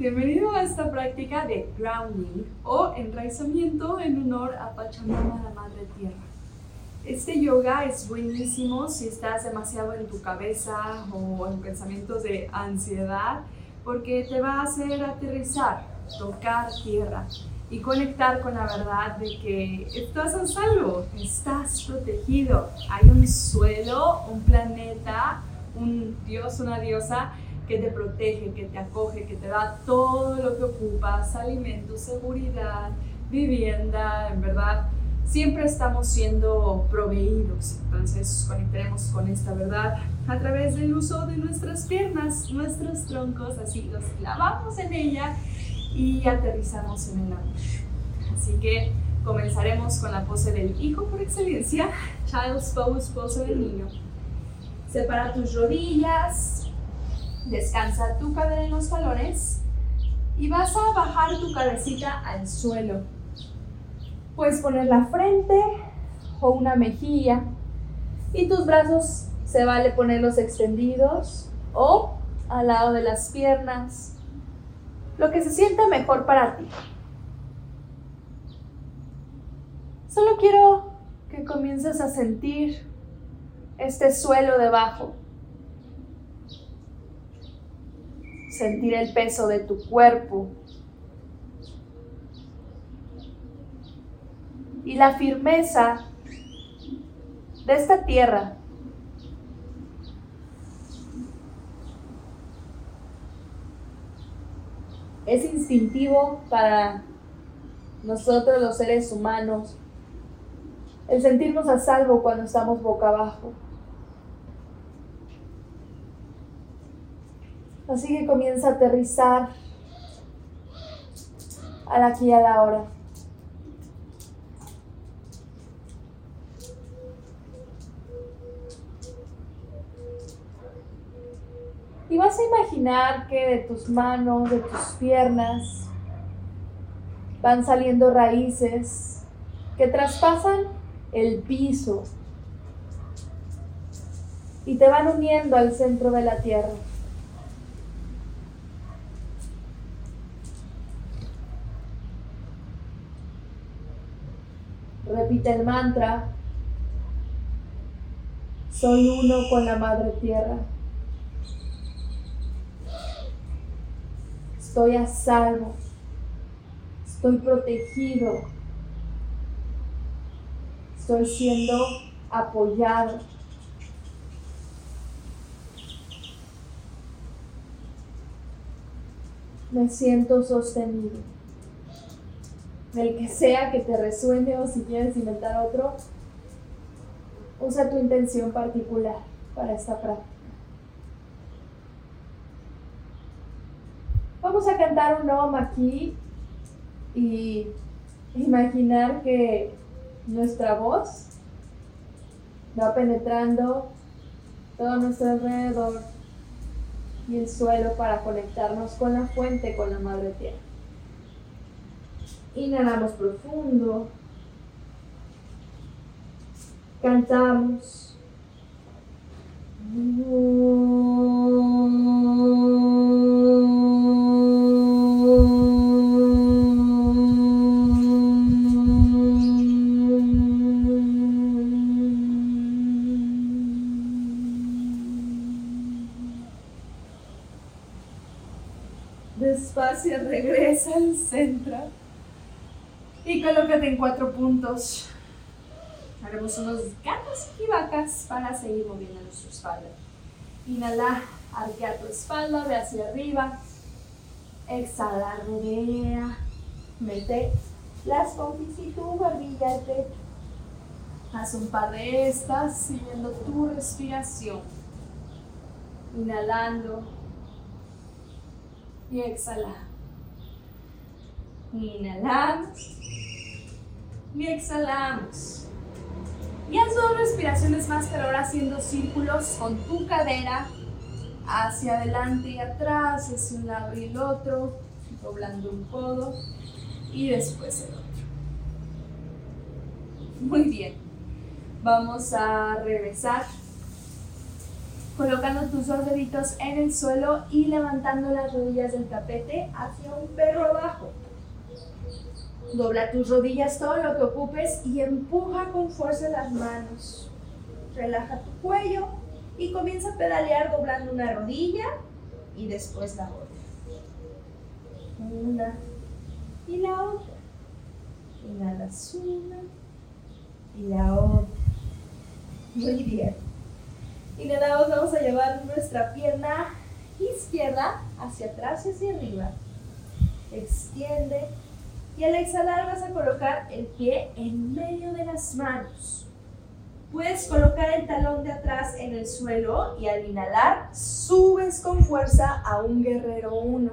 Bienvenido a esta práctica de grounding o enraizamiento en honor a Pachamama, la Madre Tierra. Este yoga es buenísimo si estás demasiado en tu cabeza o en pensamientos de ansiedad porque te va a hacer aterrizar, tocar tierra y conectar con la verdad de que estás a salvo, estás protegido. Hay un suelo, un planeta, un dios, una diosa que te protege, que te acoge, que te da todo lo que ocupas, alimento, seguridad, vivienda, en verdad. Siempre estamos siendo proveídos, entonces conectaremos con esta verdad a través del uso de nuestras piernas, nuestros troncos, así los clavamos en ella y aterrizamos en el amor. Así que comenzaremos con la pose del hijo por excelencia, Child's Pose, pose del niño. Separa tus rodillas, descansa tu cadera en los talones y vas a bajar tu cabecita al suelo. Puedes poner la frente o una mejilla y tus brazos se vale ponerlos extendidos o al lado de las piernas lo que se sienta mejor para ti. Solo quiero que comiences a sentir este suelo debajo. Sentir el peso de tu cuerpo. Y la firmeza de esta tierra es instintivo para nosotros los seres humanos el sentirnos a salvo cuando estamos boca abajo. Así que comienza a aterrizar al aquí y a la hora. Y vas a imaginar que de tus manos, de tus piernas, van saliendo raíces que traspasan el piso y te van uniendo al centro de la tierra. El mantra. Soy uno con la Madre Tierra. Estoy a salvo. Estoy protegido. Estoy siendo apoyado. Me siento sostenido. Del que sea que te resuene o si quieres inventar otro, usa tu intención particular para esta práctica. Vamos a cantar un Om aquí y imaginar que nuestra voz va penetrando todo nuestro alrededor y el suelo para conectarnos con la fuente, con la madre tierra. Inhalamos profundo. Cantamos. Cuatro puntos. Haremos unos gatos y vacas para seguir moviendo nuestra espalda. Inhala, arquea tu espalda, ve hacia arriba. Exhala, rodea. Mete las pompis y tu barbilla al. Haz un par de estas siguiendo tu respiración. Inhalando y exhalando. Inhalamos y exhalamos. Y haz dos respiraciones más, pero ahora haciendo círculos con tu cadera hacia adelante y atrás, hacia un lado y el otro, doblando un codo y después el otro. Muy bien. Vamos a regresar colocando tus dos deditos en el suelo y levantando las rodillas del tapete hacia un perro abajo. Dobla tus rodillas todo lo que ocupes y empuja con fuerza las manos. Relaja tu cuello y comienza a pedalear doblando una rodilla y después la otra. Una y la otra. Inhalas una y la otra. Muy bien. Y vamos a llevar nuestra pierna izquierda hacia atrás y hacia arriba. Extiende. Y al exhalar vas a colocar el pie en medio de las manos. Puedes colocar el talón de atrás en el suelo y al inhalar subes con fuerza a un guerrero 1.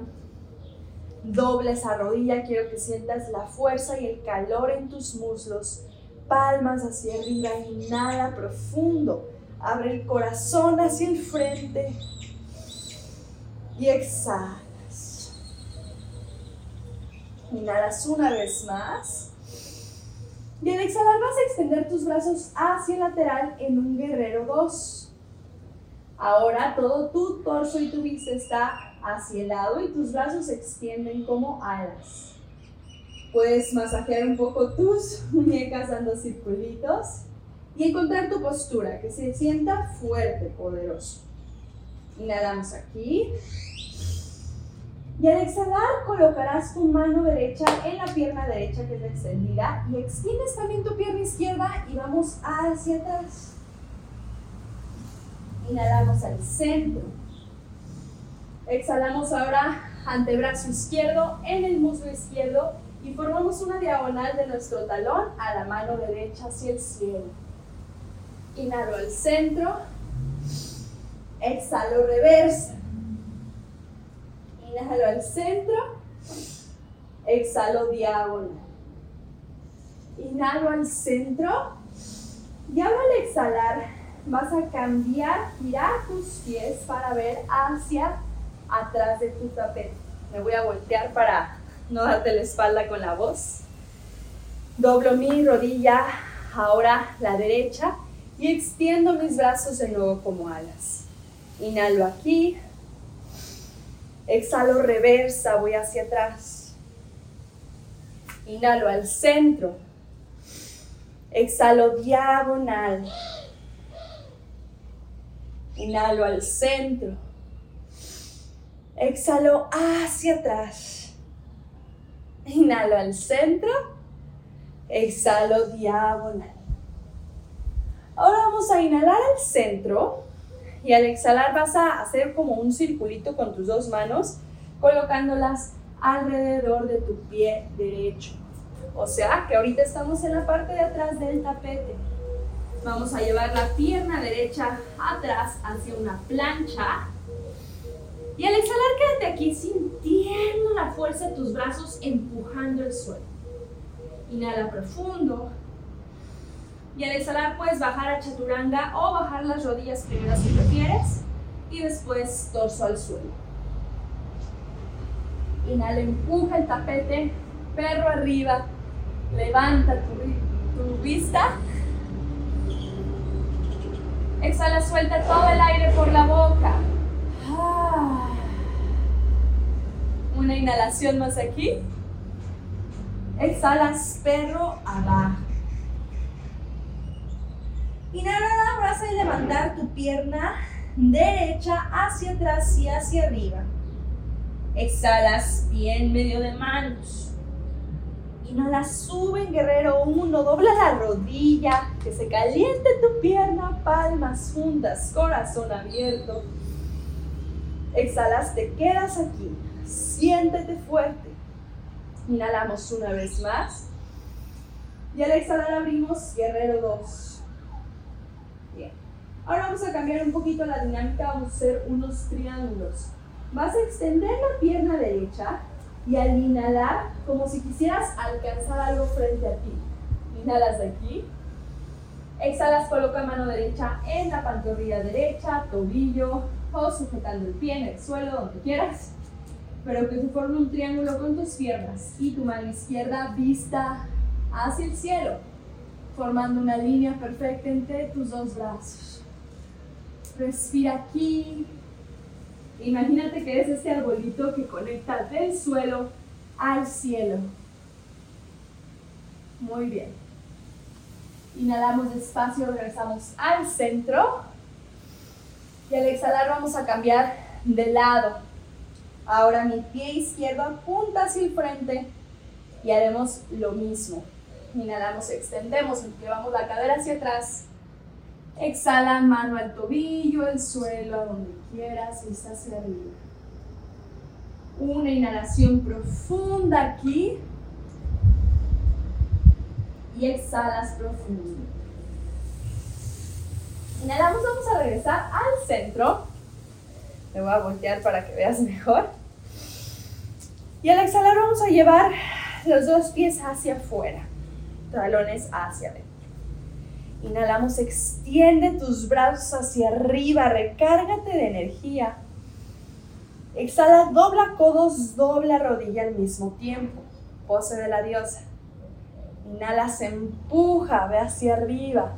Doble esa rodilla, quiero que sientas la fuerza y el calor en tus muslos. Palmas hacia arriba, inhala profundo. Abre el corazón hacia el frente y exhalas. Inhalas una vez más. Y al exhalar vas a extender tus brazos hacia el lateral en un guerrero 2. Ahora todo tu torso y tu bíceps está hacia el lado y tus brazos se extienden como alas. Puedes masajear un poco tus muñecas dando circulitos y encontrar tu postura, que se sienta fuerte, poderoso. Inhalamos aquí. Y al exhalar colocarás tu mano derecha en la pierna derecha que es extendida y extiendes también tu pierna izquierda y vamos hacia atrás. Inhalamos al centro. Exhalamos ahora antebrazo izquierdo en el muslo izquierdo y formamos una diagonal de nuestro talón a la mano derecha hacia el cielo. Inhalo al centro. Exhalo reversa. Inhalo al centro. Exhalo diagonal. Inhalo al centro. Y ahora al exhalar vas a cambiar, girar tus pies para ver hacia atrás de tu tapete. Me voy a voltear para no darte la espalda con la voz. Doblo mi rodilla, ahora la derecha y extiendo mis brazos de nuevo como alas. Inhalo aquí. Exhalo reversa, voy hacia atrás. Inhalo al centro. Exhalo diagonal. Inhalo al centro. Exhalo hacia atrás. Inhalo al centro. Exhalo diagonal. Ahora vamos a inhalar al centro y al exhalar vas a hacer como un circulito con tus dos manos, colocándolas alrededor de tu pie derecho. O sea que ahorita estamos en la parte de atrás del tapete. Vamos a llevar la pierna derecha atrás hacia una plancha. Y al exhalar quédate aquí sintiendo la fuerza de tus brazos empujando el suelo. Inhala profundo. Y al exhalar puedes bajar a chaturanga o bajar las rodillas primero si prefieres y después torso al suelo. Inhala, empuja el tapete, perro arriba, levanta tu, tu vista. Exhala, suelta todo el aire por la boca. Una inhalación más aquí. Exhalas, perro abajo. Inhala, vas a levantar tu pierna derecha hacia atrás y hacia arriba. Exhalas, pie en medio de manos. Inhala, sube en guerrero 1, dobla la rodilla, que se caliente tu pierna, palmas juntas, corazón abierto. Exhalas, te quedas aquí, siéntete fuerte. Inhalamos una vez más. Y al exhalar abrimos guerrero 2. Ahora vamos a cambiar un poquito la dinámica, vamos a hacer unos triángulos. Vas a extender la pierna derecha y al inhalar, como si quisieras alcanzar algo frente a ti. Inhalas de aquí. Exhalas, coloca mano derecha en la pantorrilla derecha, tobillo o sujetando el pie en el suelo, donde quieras. Pero que se forme un triángulo con tus piernas y tu mano izquierda vista hacia el cielo, formando una línea perfecta entre tus dos brazos. Respira aquí. Imagínate que es este arbolito que conecta del suelo al cielo. Muy bien. Inhalamos despacio, regresamos al centro. Y al exhalar vamos a cambiar de lado. Ahora mi pie izquierdo apunta hacia el frente y haremos lo mismo. Inhalamos, extendemos, llevamos la cadera hacia atrás. Exhala, mano al tobillo, el suelo, a donde quieras, vista hacia arriba. Una inhalación profunda aquí. Y exhalas profundo. Inhalamos, vamos a regresar al centro. Me voy a voltear para que veas mejor. Y al exhalar vamos a llevar los dos pies hacia afuera, talones hacia adentro. Inhalamos, extiende tus brazos hacia arriba, recárgate de energía. Exhala, dobla codos, dobla rodilla al mismo tiempo. Pose de la diosa. Inhala, se empuja, ve hacia arriba.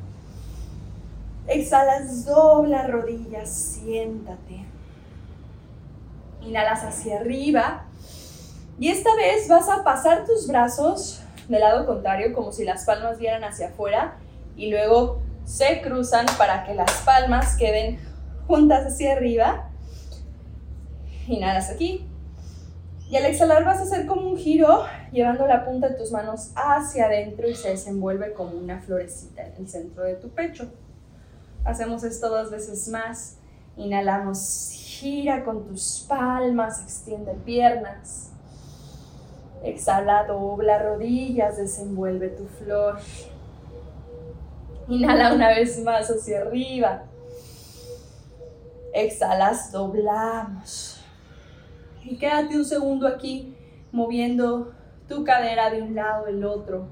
Exhalas, dobla rodillas, siéntate. Inhalas hacia arriba. Y esta vez vas a pasar tus brazos del lado contrario, como si las palmas vieran hacia afuera y luego se cruzan para que las palmas queden juntas hacia arriba. Inhalas aquí. Y al exhalar vas a hacer como un giro, llevando la punta de tus manos hacia adentro y se desenvuelve como una florecita en el centro de tu pecho. Hacemos esto dos veces más. Inhalamos, gira con tus palmas, extiende piernas. Exhala, dobla rodillas, desenvuelve tu flor. Inhala una vez más hacia arriba. Exhalas, doblamos. Y quédate un segundo aquí moviendo tu cadera de un lado al otro.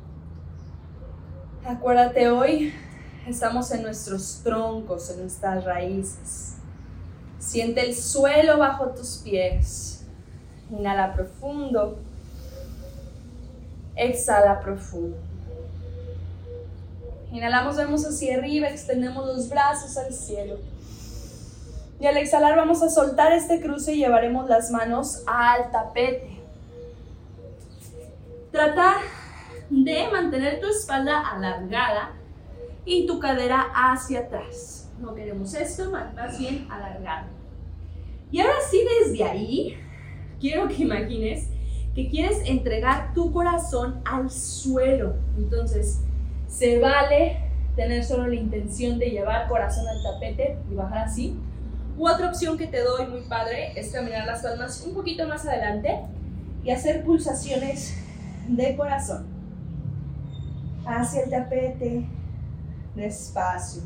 Acuérdate hoy, estamos en nuestros troncos, en nuestras raíces. Siente el suelo bajo tus pies. Inhala profundo. Exhala profundo. Inhalamos, vemos hacia arriba, extendemos los brazos al cielo. Y al exhalar vamos a soltar este cruce y llevaremos las manos al tapete. Trata de mantener tu espalda alargada y tu cadera hacia atrás. No queremos esto, más bien alargado. Y ahora sí, desde ahí, quiero que imagines que quieres entregar tu corazón al suelo. Entonces, se vale tener solo la intención de llevar corazón al tapete y bajar así. U otra opción que te doy muy padre es caminar las palmas un poquito más adelante y hacer pulsaciones de corazón. Hacia el tapete, despacio.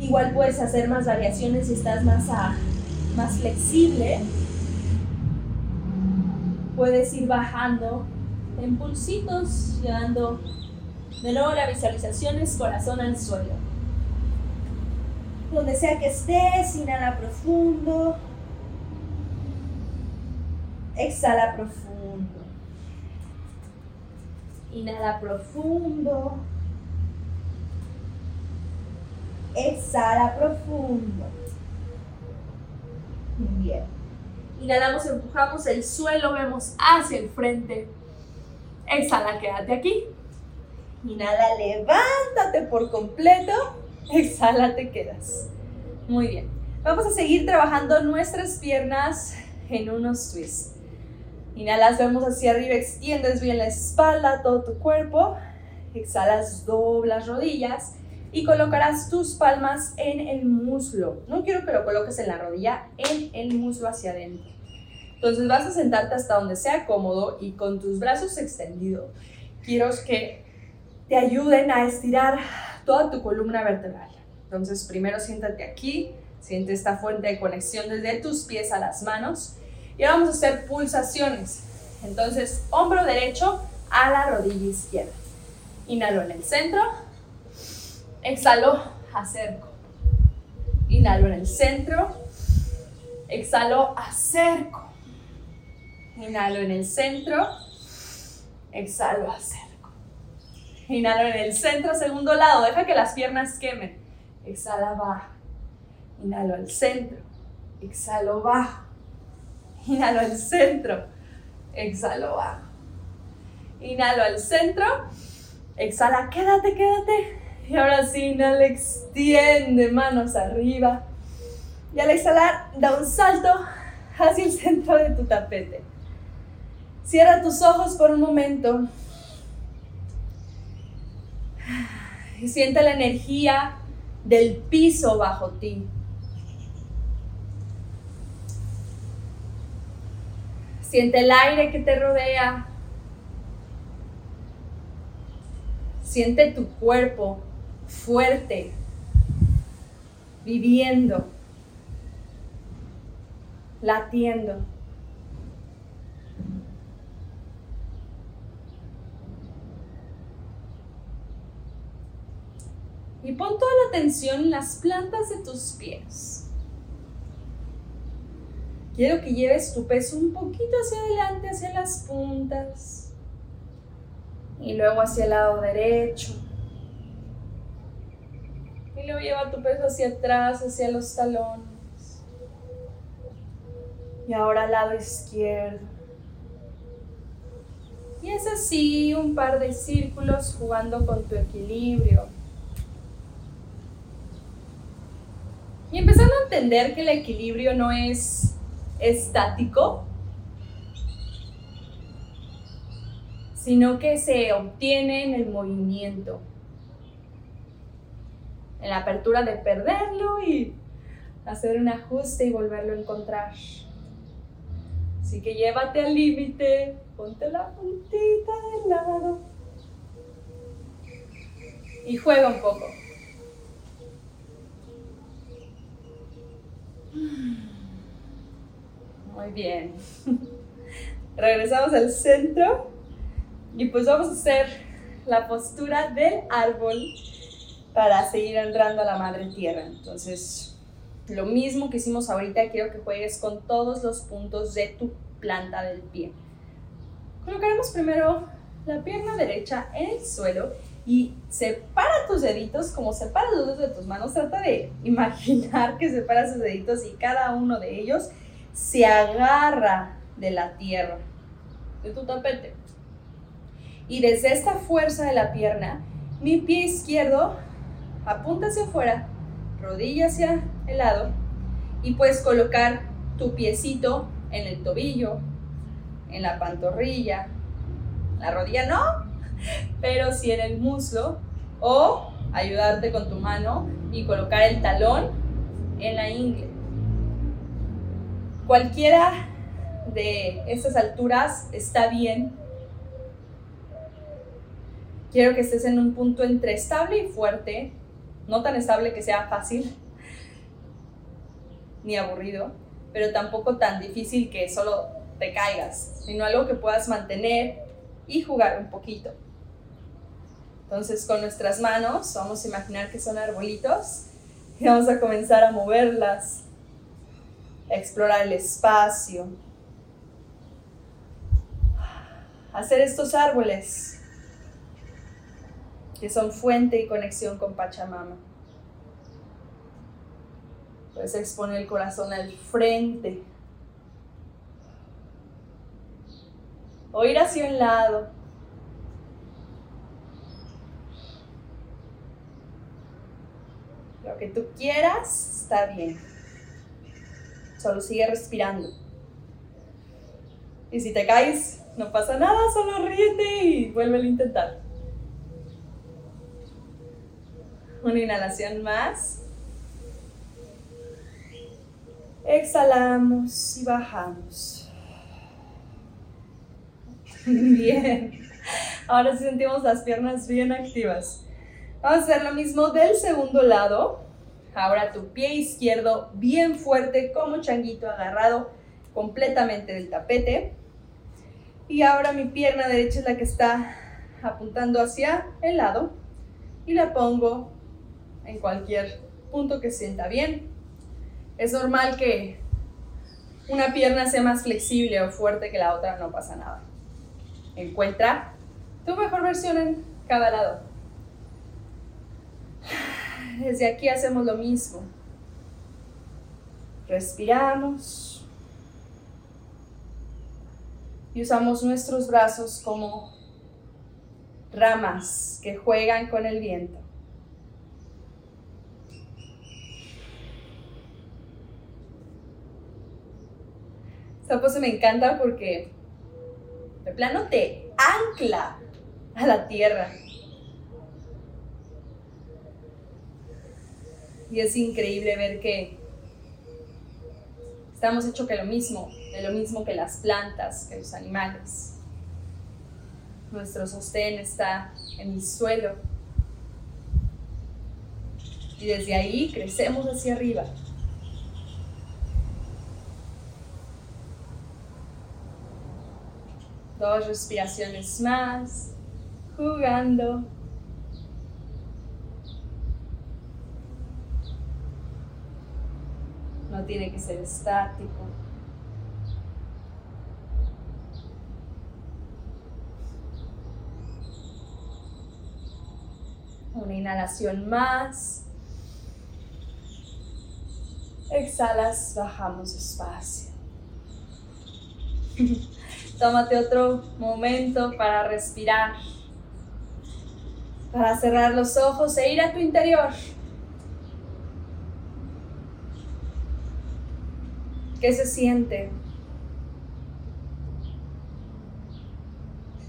Igual puedes hacer más variaciones si estás más, más flexible. Puedes ir bajando en pulsitos, llevando de nuevo la visualización es corazón al suelo. Donde sea que estés, inhala profundo. Exhala profundo. Inhala profundo. Exhala profundo. Bien. Inhalamos, empujamos el suelo, vemos hacia el frente. Exhala, quédate aquí. Inhala, levántate por completo. Exhala, te quedas. Muy bien. Vamos a seguir trabajando nuestras piernas en unos twists. Inhalas, vemos hacia arriba, extiendes bien la espalda, todo tu cuerpo. Exhalas, doblas rodillas y colocarás tus palmas en el muslo. No quiero que lo coloques en la rodilla, en el muslo hacia adentro. Entonces vas a sentarte hasta donde sea cómodo y con tus brazos extendidos. Quiero que te ayuden a estirar toda tu columna vertebral. Entonces primero siéntate aquí, siente esta fuente de conexión desde tus pies a las manos. Y vamos a hacer pulsaciones. Entonces hombro derecho a la rodilla izquierda. Inhalo en el centro. Exhalo, acerco. Inhalo en el centro. Exhalo, acerco. Inhalo en el centro. Exhalo, acerco. Inhalo en el centro, segundo lado. Deja que las piernas quemen. Exhala, baja. Inhalo al centro. Exhalo bajo. Inhalo al centro. Exhalo bajo. Inhalo al centro. Exhala, quédate, quédate. Y ahora sí, inhala, extiende manos arriba. Y al exhalar, da un salto hacia el centro de tu tapete. Cierra tus ojos por un momento. Y siente la energía del piso bajo ti. Siente el aire que te rodea. Siente tu cuerpo fuerte, viviendo, latiendo. Y pon toda la atención en las plantas de tus pies. Quiero que lleves tu peso un poquito hacia adelante, hacia las puntas. Y luego hacia el lado derecho. Y luego lleva tu peso hacia atrás, hacia los talones. Y ahora al lado izquierdo. Y es así un par de círculos jugando con tu equilibrio. Y empezando a entender que el equilibrio no es estático, sino que se obtiene en el movimiento, en la apertura de perderlo y hacer un ajuste y volverlo a encontrar. Así que llévate al límite, ponte la puntita del lado y juega un poco. Muy bien. Regresamos al centro y pues vamos a hacer la postura del árbol para seguir honrando a la madre tierra. Entonces, lo mismo que hicimos ahorita, quiero que juegues con todos los puntos de tu planta del pie. Colocaremos primero la pierna derecha en el suelo y separa tus deditos como separa los dedos de tus manos. Trata de imaginar que separa sus deditos y cada uno de ellos se agarra de la tierra, de tu tapete. Y desde esta fuerza de la pierna, mi pie izquierdo apunta hacia afuera, rodilla hacia el lado y puedes colocar tu piecito en el tobillo, en la pantorrilla, la rodilla no, pero sí en el muslo o ayudarte con tu mano y colocar el talón en la ingle. Cualquiera de estas alturas está bien. Quiero que estés en un punto entre estable y fuerte, no tan estable que sea fácil ni aburrido, pero tampoco tan difícil que solo te caigas, sino algo que puedas mantener y jugar un poquito. Entonces con nuestras manos vamos a imaginar que son arbolitos y vamos a comenzar a moverlas, a explorar el espacio, hacer estos árboles que son fuente y conexión con Pachamama. Puedes exponer el corazón al frente. O ir hacia un lado que tú quieras está bien. Solo sigue respirando. Y si te caes, no pasa nada, solo ríete y vuelve a intentar. Una inhalación más. Exhalamos y bajamos. Bien. Ahora sí sentimos las piernas bien activas. Vamos a hacer lo mismo del segundo lado. Ahora tu pie izquierdo bien fuerte como changuito agarrado completamente del tapete. Y ahora mi pierna derecha es la que está apuntando hacia el lado y la pongo en cualquier punto que sienta bien. Es normal que una pierna sea más flexible o fuerte que la otra, no pasa nada. Encuentra tu mejor versión en cada lado. Desde aquí hacemos lo mismo. Respiramos. Y usamos nuestros brazos como ramas que juegan con el viento. Esta pose me encanta porque de plano te ancla a la tierra. Y es increíble ver que estamos hechos que lo mismo, de lo mismo que las plantas, que los animales. Nuestro sostén está en el suelo. Y desde ahí crecemos hacia arriba. Dos respiraciones más, jugando. No tiene que ser estático. Una inhalación más. Exhalas, bajamos despacio. Tómate otro momento para respirar, para cerrar los ojos e ir a tu interior. ¿Qué se siente?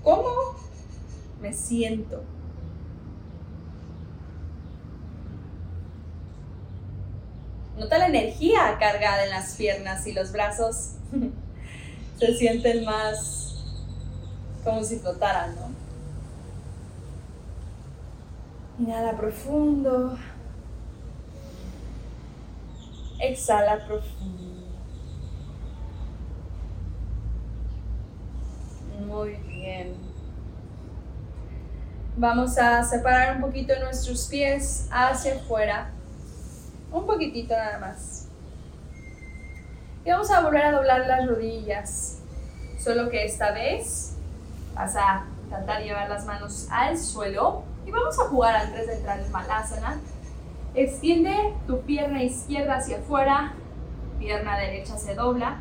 ¿Cómo me siento? Nota la energía cargada en las piernas y los brazos se sienten más como si flotaran, ¿no? Inhala profundo. Exhala profundo. Muy bien. Vamos a separar un poquito nuestros pies hacia afuera. Un poquitito nada más. Y vamos a volver a doblar las rodillas. Solo que esta vez vas a tratar de llevar las manos al suelo. Y vamos a jugar antes de entrar en Malasana. Extiende tu pierna izquierda hacia afuera. Pierna derecha se dobla.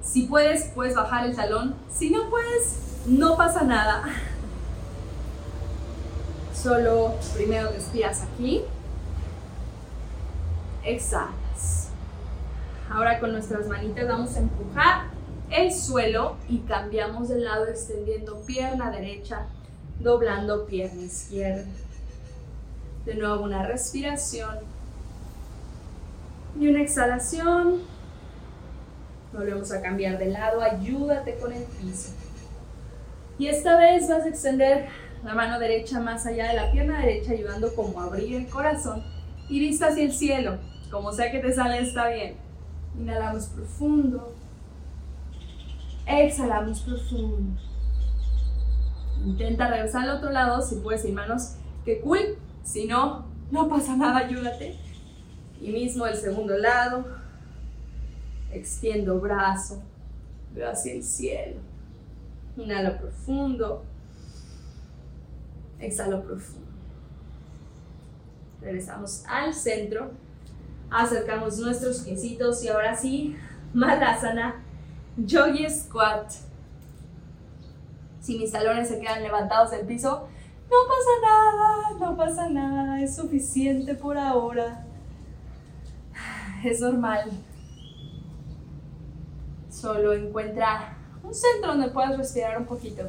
Si puedes, puedes bajar el talón. Si no puedes, no pasa nada. Solo primero respiras aquí. Exhalas. Ahora con nuestras manitas vamos a empujar el suelo y cambiamos de lado extendiendo pierna derecha, doblando pierna izquierda. De nuevo una respiración y una exhalación. Volvemos a cambiar de lado, ayúdate con el piso. Y esta vez vas a extender la mano derecha más allá de la pierna derecha, ayudando como a abrir el corazón y vista hacia el cielo. Como sea que te sale, está bien. Inhalamos profundo. Exhalamos profundo. Intenta regresar al otro lado, si puedes, manos. Que cool. Si no, no pasa nada, ayúdate. Y mismo el segundo lado. Extiendo brazo. Veo hacia el cielo. Inhalo profundo. Exhalo profundo. Regresamos al centro. Acercamos nuestros piecitos y ahora sí, Malasana, Yogi Squat. Si mis talones se quedan levantados del piso, no pasa nada, no pasa nada, es suficiente por ahora. Es normal. Solo encuentra un centro donde puedas respirar un poquito.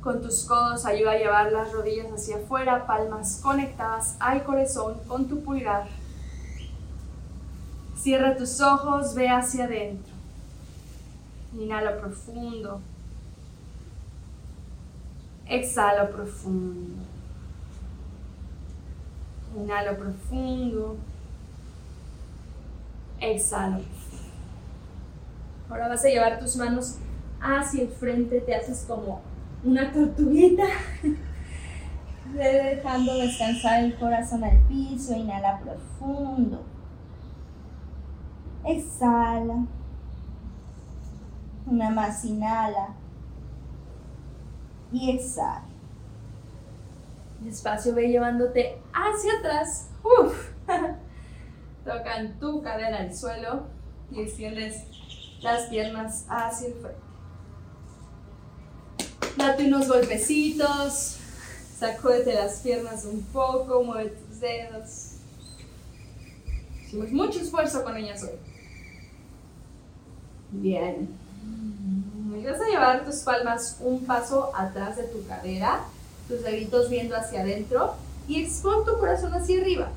Con tus codos ayuda a llevar las rodillas hacia afuera, palmas conectadas al corazón con tu pulgar. Cierra tus ojos, ve hacia adentro. Inhala profundo. Exhala profundo. Inhala profundo. Exhala. Ahora vas a llevar tus manos hacia el frente, te haces como una tortuguita. Dejando descansar el corazón al piso, inhala profundo. Exhala. Una más inhala. Y exhala. Despacio ve llevándote hacia atrás. Tocan tu cadera al suelo y extiendes las piernas hacia el frente. Date unos golpecitos, sacúdete las piernas un poco, mueve tus dedos. Hicimos mucho esfuerzo con ellas hoy. Bien. Y vas a llevar tus palmas un paso atrás de tu cadera, tus deditos viendo hacia adentro y expon tu corazón hacia arriba,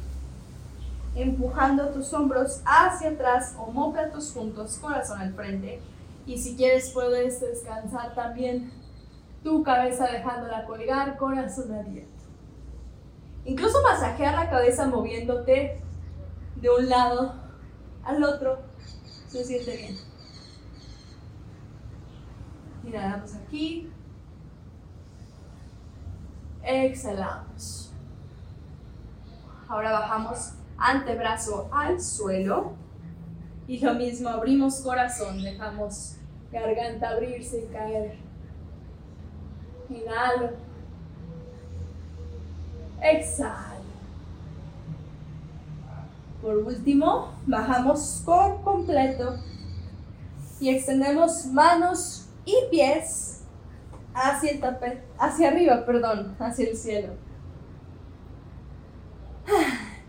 empujando tus hombros hacia atrás, homóplatos juntos, corazón al frente. Y si quieres puedes descansar también tu cabeza dejándola colgar, corazón abierto. Incluso masajear la cabeza moviéndote de un lado al otro se siente bien. Inhalamos aquí. Exhalamos. Ahora bajamos antebrazo al suelo. Y lo mismo, abrimos corazón, dejamos garganta abrirse y caer. Inhalo. Exhalo. Por último, bajamos por completo y extendemos manos y pies hacia el tapete, hacia arriba, perdón, hacia el cielo.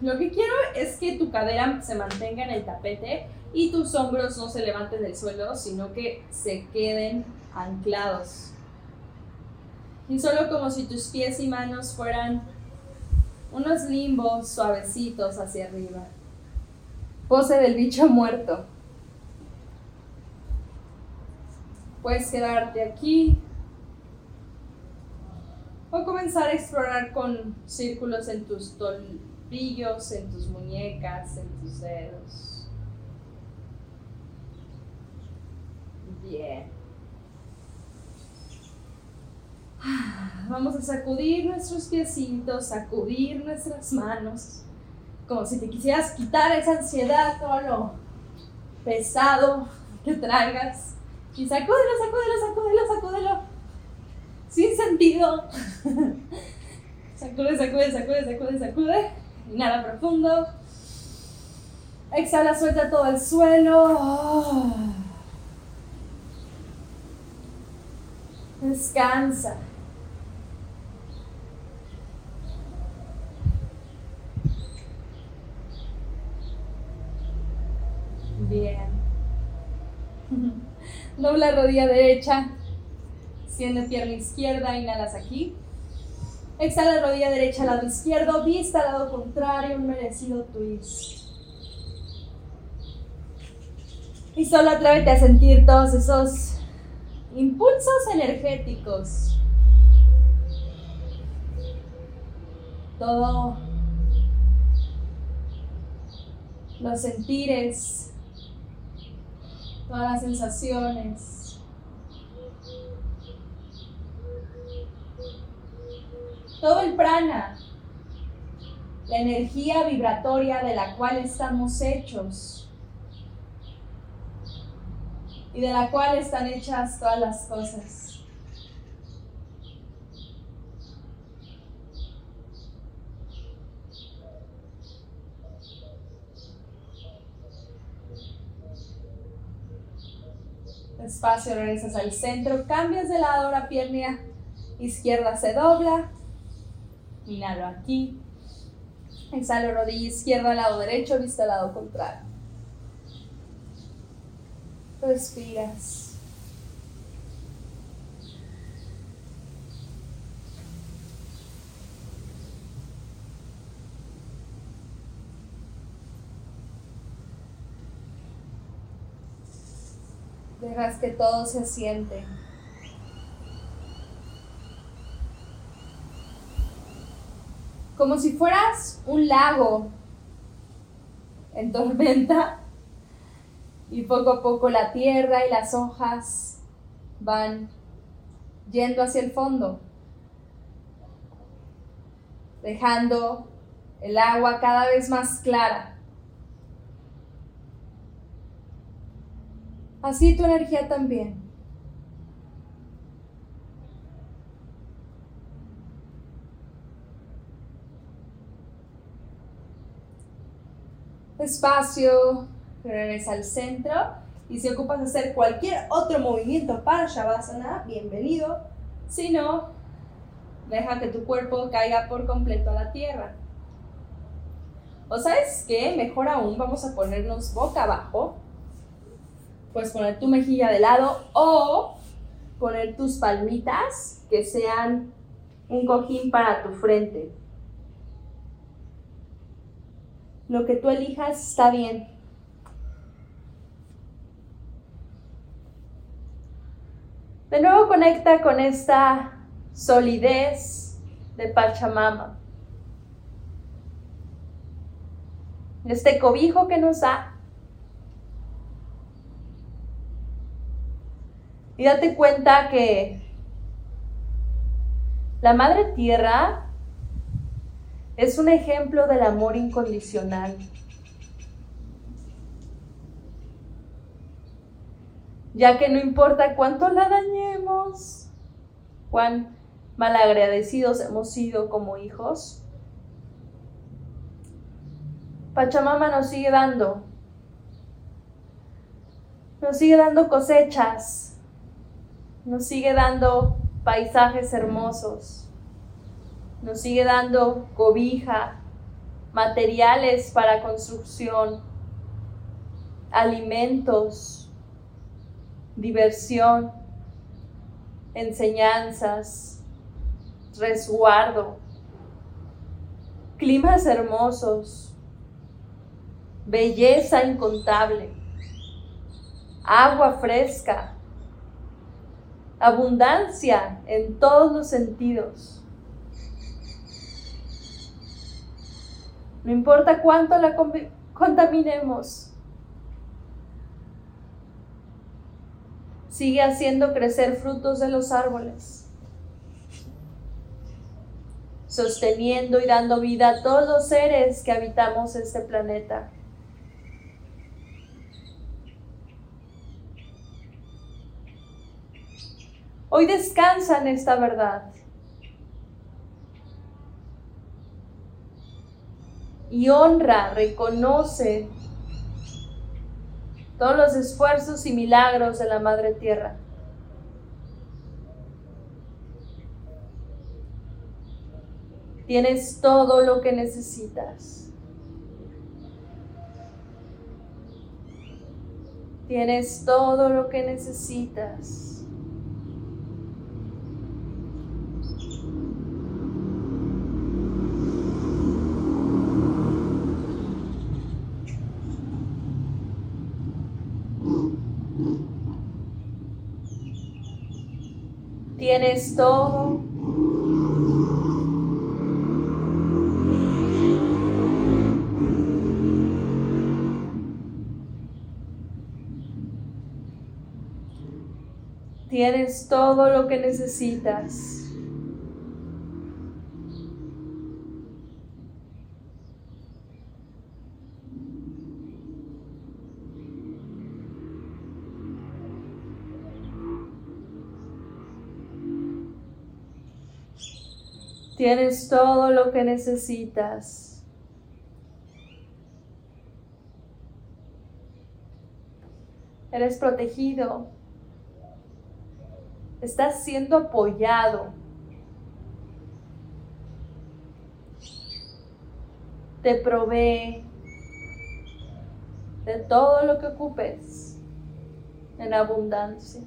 Lo que quiero es que tu cadera se mantenga en el tapete y tus hombros no se levanten del suelo, sino que se queden anclados. Y solo como si tus pies y manos fueran unos limbos suavecitos hacia arriba. Pose del bicho muerto. Puedes quedarte aquí o comenzar a explorar con círculos en tus tobillos, en tus muñecas, en tus dedos. Bien. Vamos a sacudir nuestros piecitos, sacudir nuestras manos, como si te quisieras quitar esa ansiedad, todo lo pesado que traigas. Y sacúdelo, sacúdelo, sacúdelo, sacúdelo. Sin sentido. sacude, sacude, sacude, sacude, sacude. Inhala profundo. Exhala, suelta todo el suelo. Descansa. Bien. Dobla rodilla derecha. Siendo pierna izquierda, inhalas aquí. Exhala rodilla derecha al lado izquierdo, vista al lado contrario, un merecido twist. Y solo atrévete a sentir todos esos impulsos energéticos. Todo los sentires todas las sensaciones. Todo el prana, la energía vibratoria de la cual estamos hechos y de la cual están hechas todas las cosas. Despacio regresas al centro, cambias de lado, la pierna izquierda se dobla. Inhalo aquí. Exhalo rodilla izquierda al lado derecho, vista al lado contrario. Respiras. Dejas que todo se siente. Como si fueras un lago en tormenta y poco a poco la tierra y las hojas van yendo hacia el fondo, dejando el agua cada vez más clara. Así tu energía también. Espacio, regresa al centro. Y si ocupas hacer cualquier otro movimiento para Shavasana, bienvenido. Si no, deja que tu cuerpo caiga por completo a la tierra. O sabes qué, mejor aún, vamos a ponernos boca abajo. Puedes poner tu mejilla de lado o poner tus palmitas que sean un cojín para tu frente. Lo que tú elijas está bien. De nuevo conecta con esta solidez de Pachamama. Este cobijo que nos da. Y date cuenta que la Madre Tierra es un ejemplo del amor incondicional. Ya que no importa cuánto la dañemos, cuán malagradecidos hemos sido como hijos, Pachamama nos sigue dando, nos sigue dando cosechas, nos sigue dando paisajes hermosos nos sigue dando cobija, materiales para construcción, alimentos, diversión, enseñanzas, resguardo, climas hermosos, belleza incontable, agua fresca, abundancia en todos los sentidos No importa cuánto la contaminemos. Sigue haciendo crecer frutos de los árboles, sosteniendo y dando vida a todos los seres que habitamos este planeta. Hoy descansa en esta verdad. Y honra, reconoce todos los esfuerzos y milagros de la Madre Tierra. Tienes todo lo que necesitas. Tienes todo lo que necesitas. Tienes todo. Tienes todo lo que necesitas. Tienes todo lo que necesitas. Eres protegido. Estás siendo apoyado. Te provee de todo lo que ocupes en abundancia.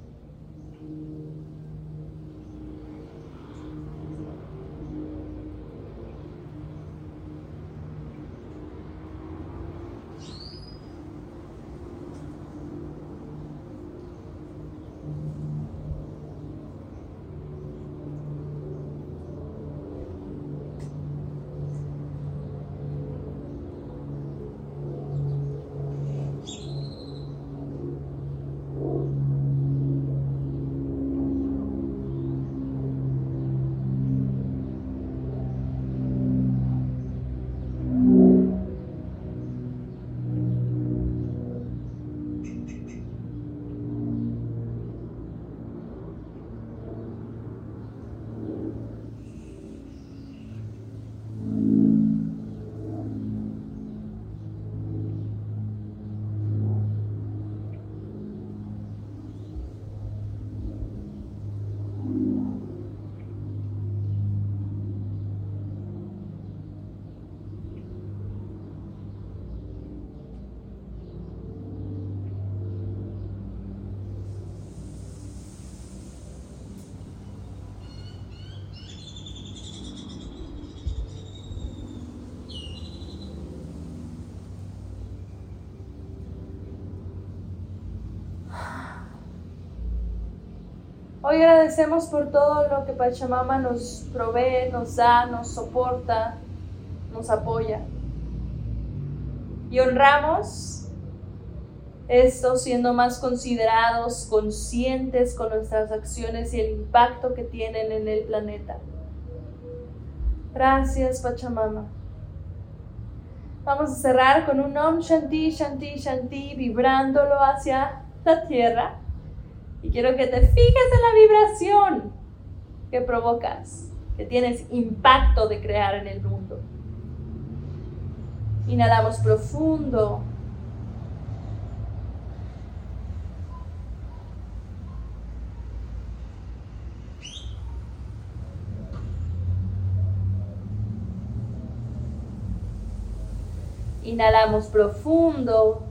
Hoy agradecemos por todo lo que Pachamama nos provee, nos da, nos soporta, nos apoya. Y honramos esto siendo más considerados, conscientes con nuestras acciones y el impacto que tienen en el planeta. Gracias, Pachamama. Vamos a cerrar con un Om Shanti, Shanti, Shanti, vibrándolo hacia la tierra. Y quiero que te fijes en la vibración que provocas, que tienes impacto de crear en el mundo. Inhalamos profundo. Inhalamos profundo.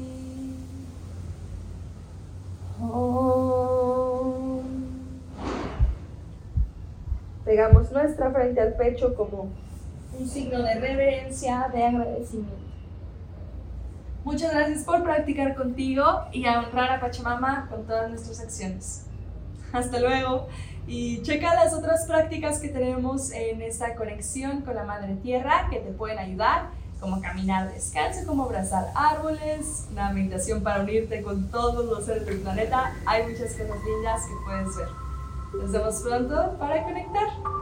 Nuestra frente al pecho como un signo de reverencia, de agradecimiento. Muchas gracias por practicar contigo y a honrar a Pachamama con todas nuestras acciones. Hasta luego y checa las otras prácticas que tenemos en esta conexión con la Madre Tierra que te pueden ayudar, como caminar descalzo, como abrazar árboles, una meditación para unirte con todos los seres del planeta. Hay muchas cosas lindas que puedes ver. Nos vemos pronto para conectar.